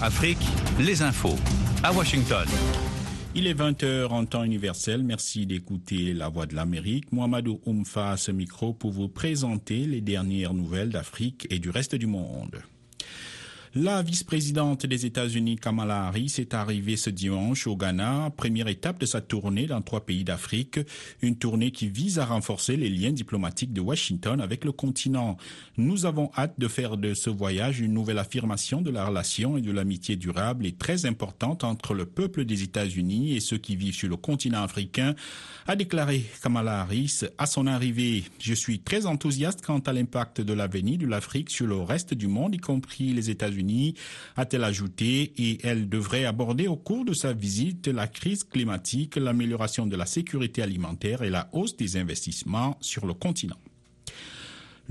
Afrique, les infos à Washington. Il est 20h en temps universel. Merci d'écouter La Voix de l'Amérique. Mohamedou Oumfa à ce micro pour vous présenter les dernières nouvelles d'Afrique et du reste du monde. La vice-présidente des États-Unis, Kamala Harris, est arrivée ce dimanche au Ghana, première étape de sa tournée dans trois pays d'Afrique, une tournée qui vise à renforcer les liens diplomatiques de Washington avec le continent. Nous avons hâte de faire de ce voyage une nouvelle affirmation de la relation et de l'amitié durable et très importante entre le peuple des États-Unis et ceux qui vivent sur le continent africain, a déclaré Kamala Harris à son arrivée. Je suis très enthousiaste quant à l'impact de l'avenir de l'Afrique sur le reste du monde, y compris les États-Unis a-t-elle ajouté, et elle devrait aborder au cours de sa visite la crise climatique, l'amélioration de la sécurité alimentaire et la hausse des investissements sur le continent.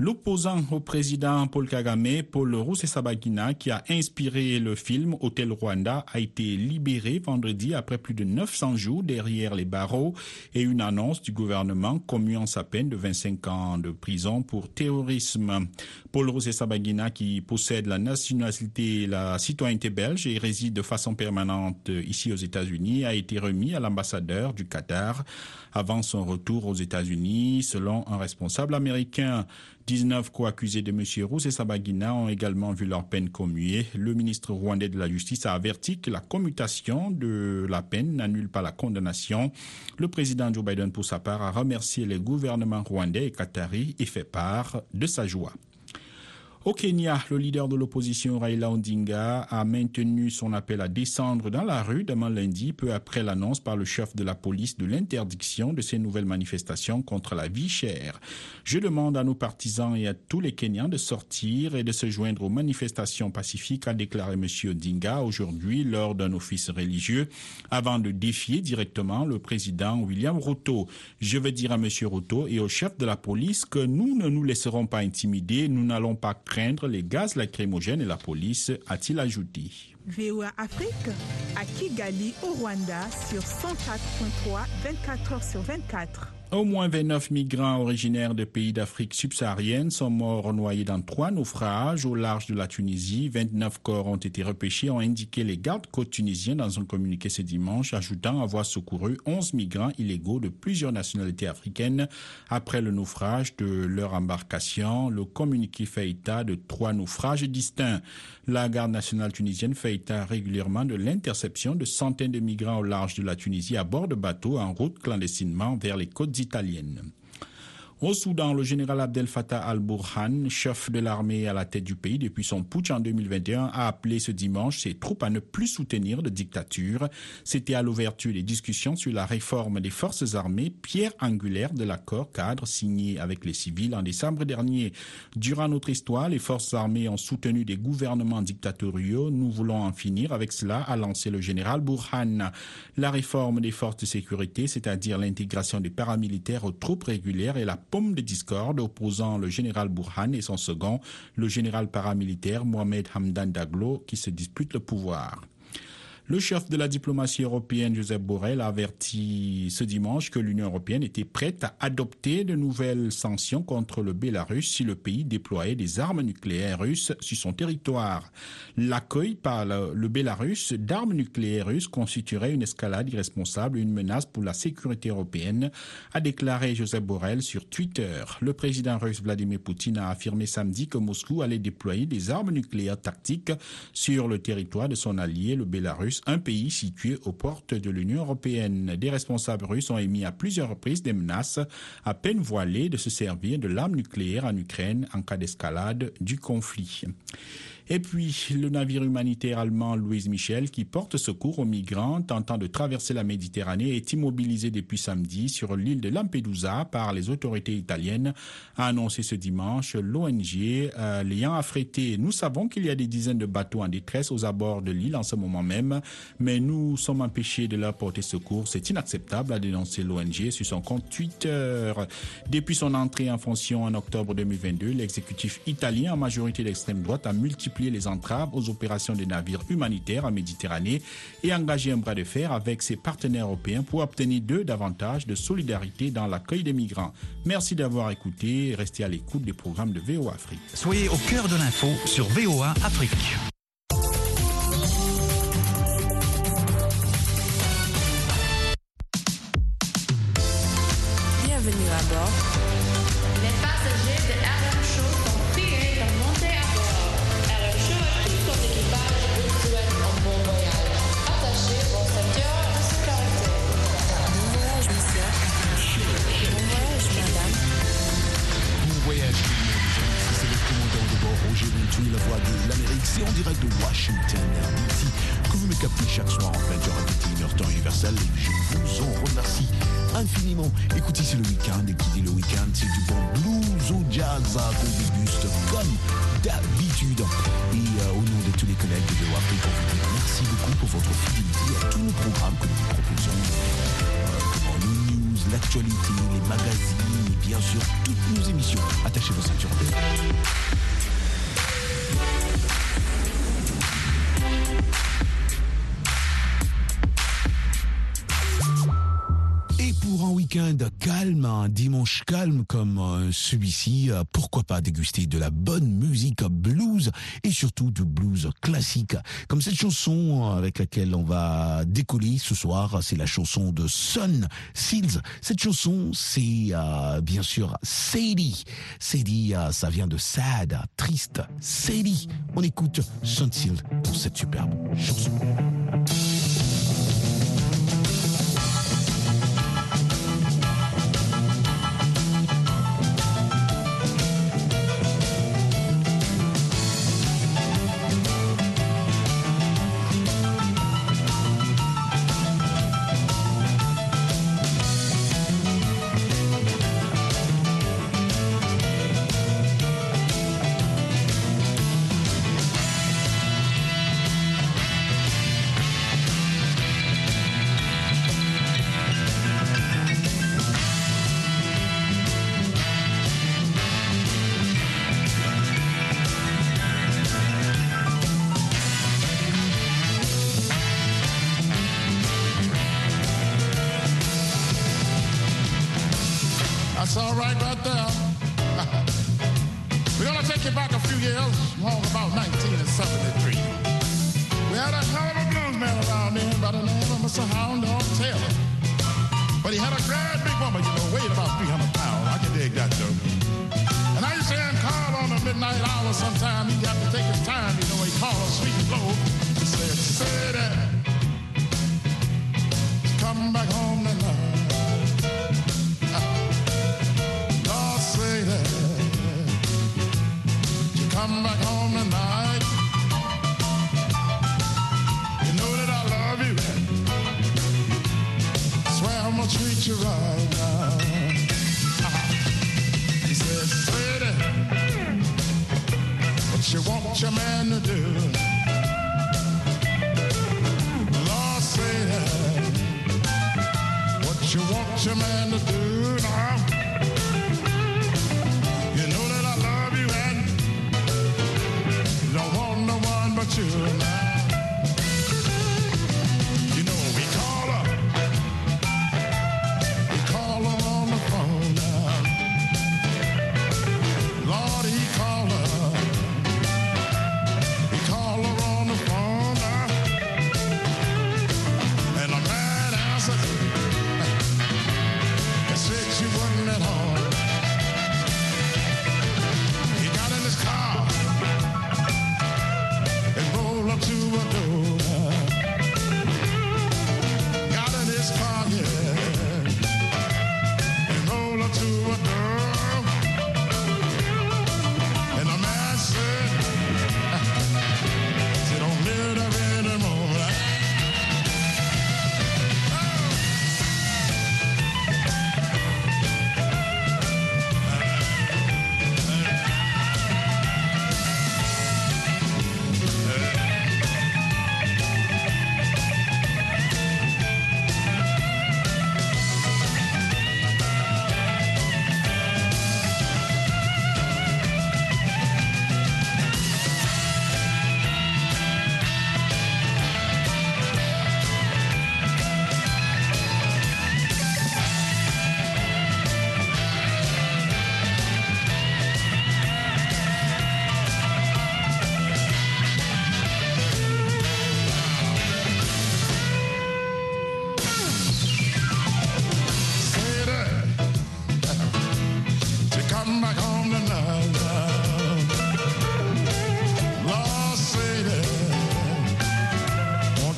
L'opposant au président Paul Kagame, Paul Rusesabagina, qui a inspiré le film Hôtel Rwanda, a été libéré vendredi après plus de 900 jours derrière les barreaux et une annonce du gouvernement commuant sa peine de 25 ans de prison pour terrorisme. Paul Rusesabagina, qui possède la nationalité et la citoyenneté belge et réside de façon permanente ici aux États-Unis, a été remis à l'ambassadeur du Qatar avant son retour aux États-Unis, selon un responsable américain. 19 co-accusés de M. Rousse et Sabagina ont également vu leur peine commuée. Le ministre rwandais de la Justice a averti que la commutation de la peine n'annule pas la condamnation. Le président Joe Biden, pour sa part, a remercié les gouvernements rwandais et qatari et fait part de sa joie. Au Kenya, le leader de l'opposition Raila Odinga a maintenu son appel à descendre dans la rue demain lundi, peu après l'annonce par le chef de la police de l'interdiction de ces nouvelles manifestations contre la vie chère. Je demande à nos partisans et à tous les Kenyans de sortir et de se joindre aux manifestations pacifiques, a déclaré M. Odinga aujourd'hui lors d'un office religieux, avant de défier directement le président William Ruto. Je veux dire à M. Ruto et au chef de la police que nous ne nous laisserons pas intimider, nous n'allons pas craindre les gaz lacrymogènes et la police, a-t-il ajouté. VOA Afrique à Kigali au Rwanda sur 104.3 24 heures sur 24. Au moins 29 migrants originaires de pays d'Afrique subsaharienne sont morts noyés dans trois naufrages au large de la Tunisie. 29 corps ont été repêchés, ont indiqué les gardes-côtes tunisiens dans un communiqué ce dimanche, ajoutant avoir secouru 11 migrants illégaux de plusieurs nationalités africaines après le naufrage de leur embarcation. Le communiqué fait état de trois naufrages distincts. La garde nationale tunisienne fait état régulièrement de l'interception de centaines de migrants au large de la Tunisie à bord de bateaux en route clandestinement vers les côtes italiennes. Au Soudan, le général Abdel Fattah al-Burhan, chef de l'armée à la tête du pays depuis son putsch en 2021, a appelé ce dimanche ses troupes à ne plus soutenir de dictature. C'était à l'ouverture des discussions sur la réforme des forces armées, pierre angulaire de l'accord cadre signé avec les civils en décembre dernier. Durant notre histoire, les forces armées ont soutenu des gouvernements dictatoriaux. Nous voulons en finir avec cela, a lancé le général Burhan. La réforme des forces de sécurité, c'est-à-dire l'intégration des paramilitaires aux troupes régulières et la pomme de discorde opposant le général Burhan et son second, le général paramilitaire Mohamed Hamdan Daglo, qui se disputent le pouvoir. Le chef de la diplomatie européenne, Joseph Borrell, a averti ce dimanche que l'Union européenne était prête à adopter de nouvelles sanctions contre le Bélarus si le pays déployait des armes nucléaires russes sur son territoire. L'accueil par le Bélarus d'armes nucléaires russes constituerait une escalade irresponsable et une menace pour la sécurité européenne, a déclaré Joseph Borrell sur Twitter. Le président russe Vladimir Poutine a affirmé samedi que Moscou allait déployer des armes nucléaires tactiques sur le territoire de son allié, le Bélarus, un pays situé aux portes de l'Union européenne. Des responsables russes ont émis à plusieurs reprises des menaces à peine voilées de se servir de l'arme nucléaire en Ukraine en cas d'escalade du conflit. Et puis, le navire humanitaire allemand Louise Michel, qui porte secours aux migrants tentant de traverser la Méditerranée, est immobilisé depuis samedi sur l'île de Lampedusa par les autorités italiennes, a annoncé ce dimanche l'ONG euh, l'ayant affrété. Nous savons qu'il y a des dizaines de bateaux en détresse aux abords de l'île en ce moment même, mais nous sommes empêchés de leur porter secours. C'est inacceptable, a dénoncé l'ONG sur son compte Twitter. Depuis son entrée en fonction en octobre 2022, l'exécutif italien, en majorité d'extrême droite, a multiplié les entraves aux opérations des navires humanitaires en Méditerranée et engager un bras de fer avec ses partenaires européens pour obtenir d'eux davantage de solidarité dans l'accueil des migrants. Merci d'avoir écouté et restez à l'écoute des programmes de VOA Afrique. Soyez au cœur de l'info sur VOA Afrique. 21h temps universel. Et je vous en remercie infiniment. Écoutez, c'est le week-end, et qui dit le week-end, c'est du bon blues ou jazz qu'on déguste comme d'habitude. Et euh, au nom de tous les collègues de Afrique, merci beaucoup pour votre fidélité à tous nos programmes que nous proposons. Euh, les news, l'actualité, les magazines et bien sûr toutes nos émissions. Attachez vos ceintures. Week-end calme, un dimanche calme comme euh, celui-ci, euh, pourquoi pas déguster de la bonne musique blues et surtout du blues classique. Comme cette chanson avec laquelle on va décoller ce soir, c'est la chanson de Sun Seals. Cette chanson, c'est euh, bien sûr Sadie. Sadie, ça vient de sad, triste. Sadie. On écoute Sun Seals pour cette superbe chanson. take you back a few years, long about 1973. We had a hell of a blues man around then by the name of Mr. Hound Dog Taylor. But he had a grand big woman, you know, weighed about 300 pounds. I can dig that, though. And I used to him call on the midnight hour sometime. He'd have to take his time, you know, he called us sweet and low. He said, say that, come back home tonight. your man to do? Lord, say that. What you want your man to do?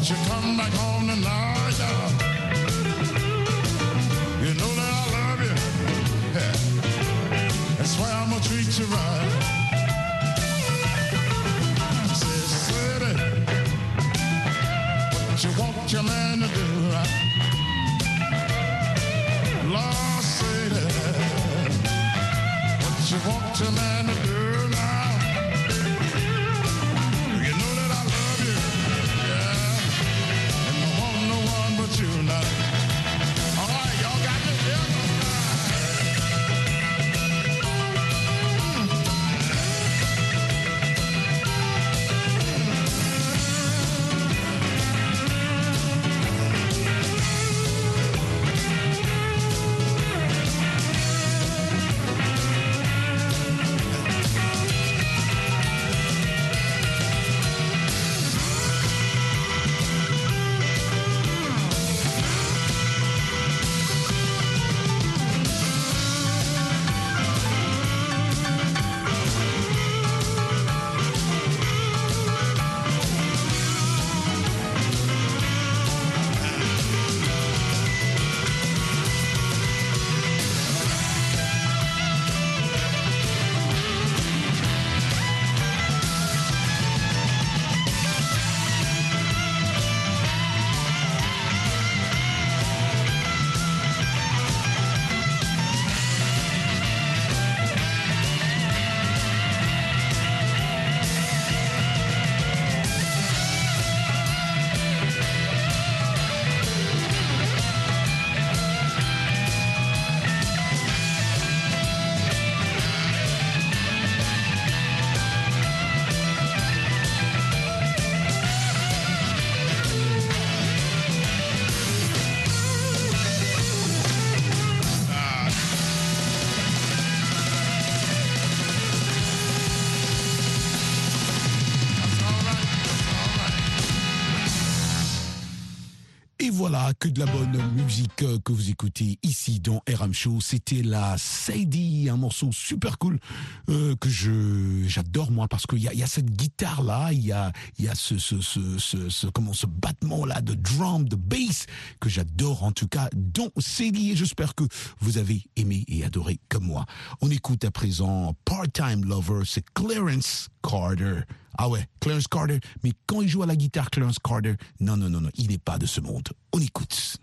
She come back home to love you. You know that I love you. Yeah. That's why I'm gonna treat you right. Que de la bonne musique euh, que vous écoutez ici dans RM Show. C'était la Sadie, un morceau super cool euh, que je j'adore moi parce qu'il y a, y a cette guitare là, il y a il y a ce ce ce ce, comment ce battement là de drum, de bass que j'adore en tout cas. Donc Sadie, et j'espère que vous avez aimé et adoré comme moi. On écoute à présent Part-Time Lover, c'est Clarence Carter. Ah ouais, Clarence Carter. Mais quand il joue à la guitare, Clarence Carter, non, non, non, non, il n'est pas de ce monde. On écoute.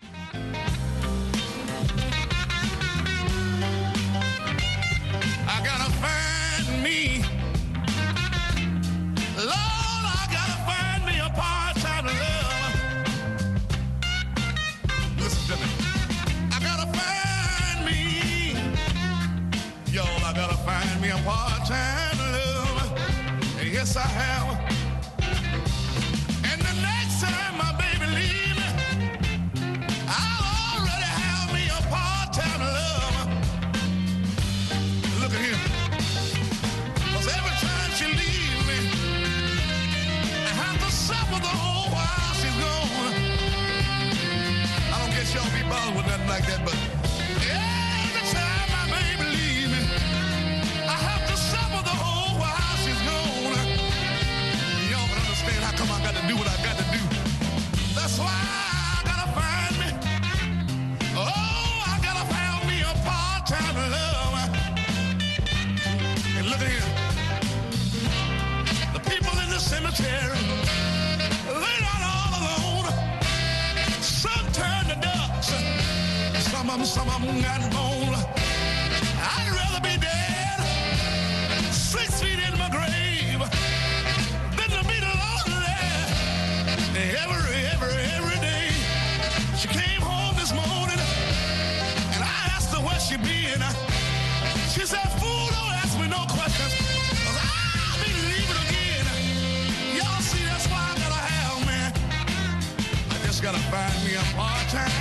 I have. Do what I got to do. That's why I gotta find me. Oh, I gotta find me a part-time lover. And look at here. The people in the cemetery, they're not all alone. Some turn to dust. Some of them, some of them got bone. A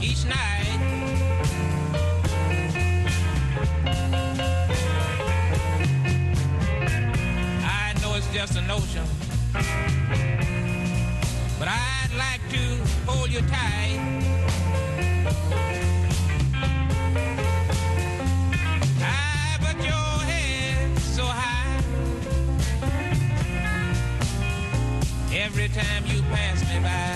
each night. I know it's just a notion, but I'd like to hold you tight. I put your head so high every time you pass me by.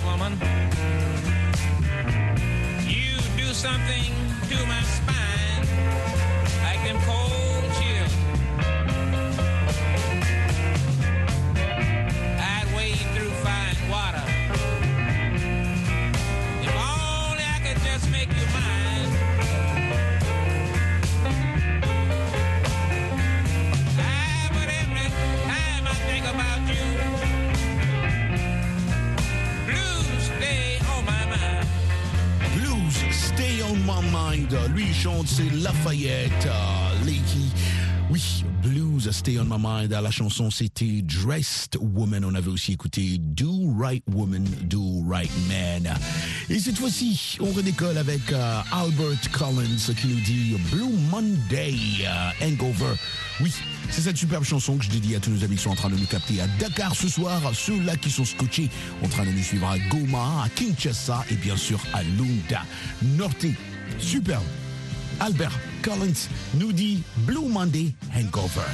Woman. You do something to my spine. Chante, c'est Lafayette. Leahy. Oui, Blues, Stay on My Mind. La chanson, c'était Dressed Woman. On avait aussi écouté Do Right Woman, Do Right Man. Et cette fois-ci, on redécolle avec euh, Albert Collins qui nous dit Blue Monday euh, Hangover. Oui, c'est cette superbe chanson que je dédie à tous nos amis qui sont en train de nous capter à Dakar ce soir, ceux-là qui sont scotchés en train de nous suivre à Goma, à Kinshasa et bien sûr à Lunda. Norte, superbe. Albert Collins nous dit Blue Monday Hangover.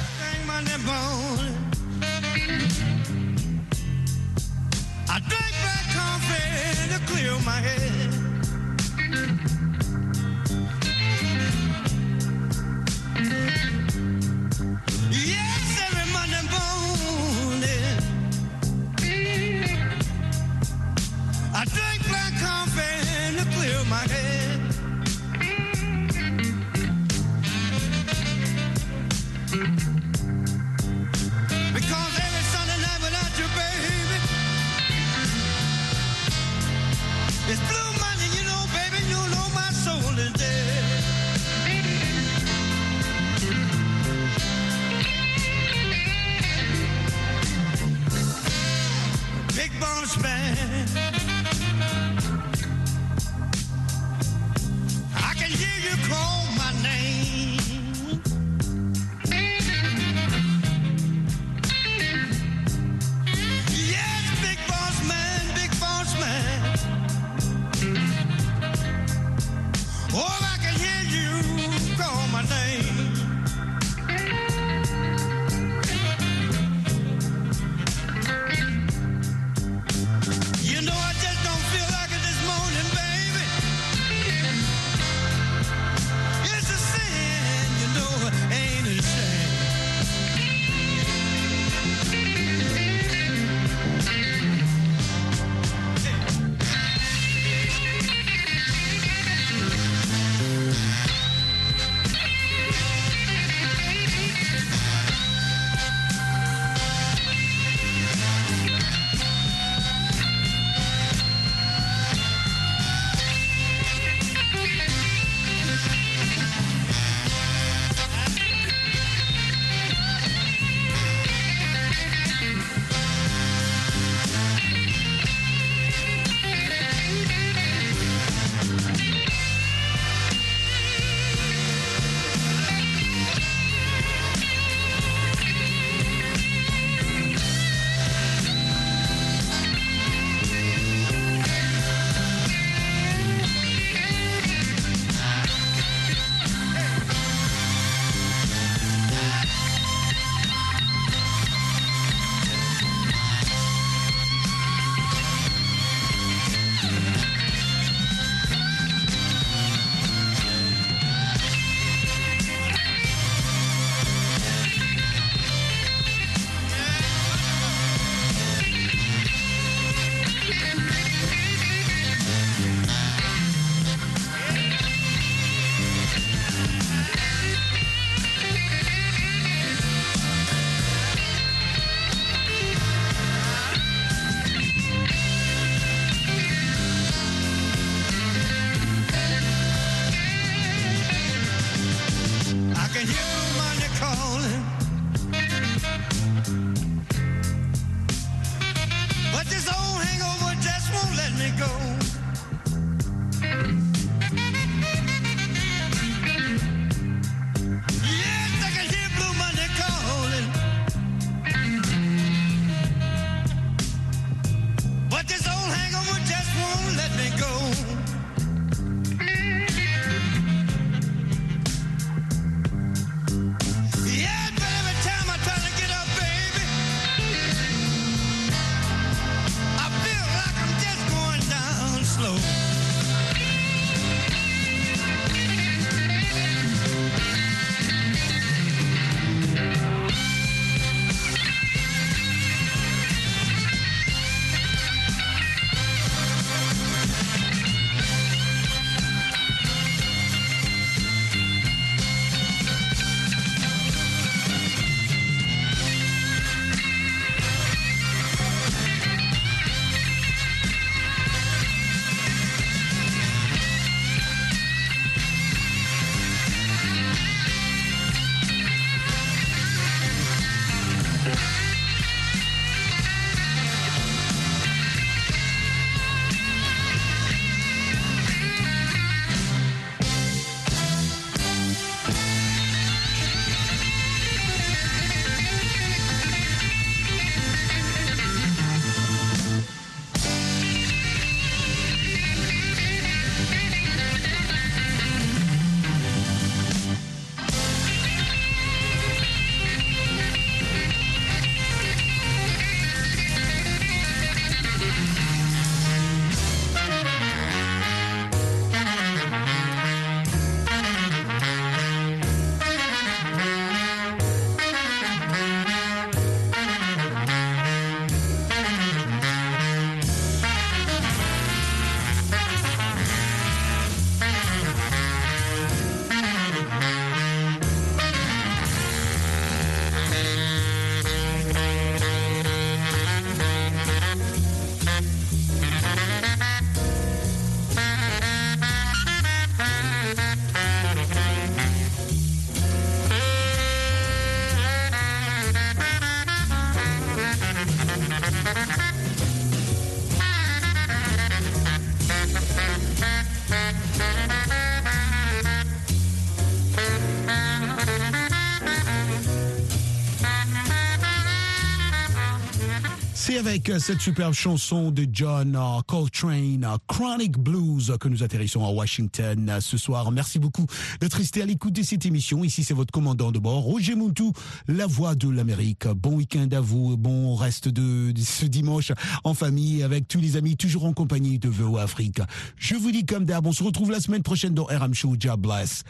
Avec euh, cette superbe chanson de John euh, Coltrane, euh, Chronic Blues, que nous atterrissons à Washington ce soir. Merci beaucoup d'être resté à l'écoute de cette émission. Ici, c'est votre commandant de bord, Roger Montou, la voix de l'Amérique. Bon week-end à vous, bon reste de, de ce dimanche en famille avec tous les amis, toujours en compagnie de VO Afrique. Je vous dis comme d'hab, on se retrouve la semaine prochaine dans RM Show. God bless.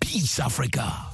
Peace Africa.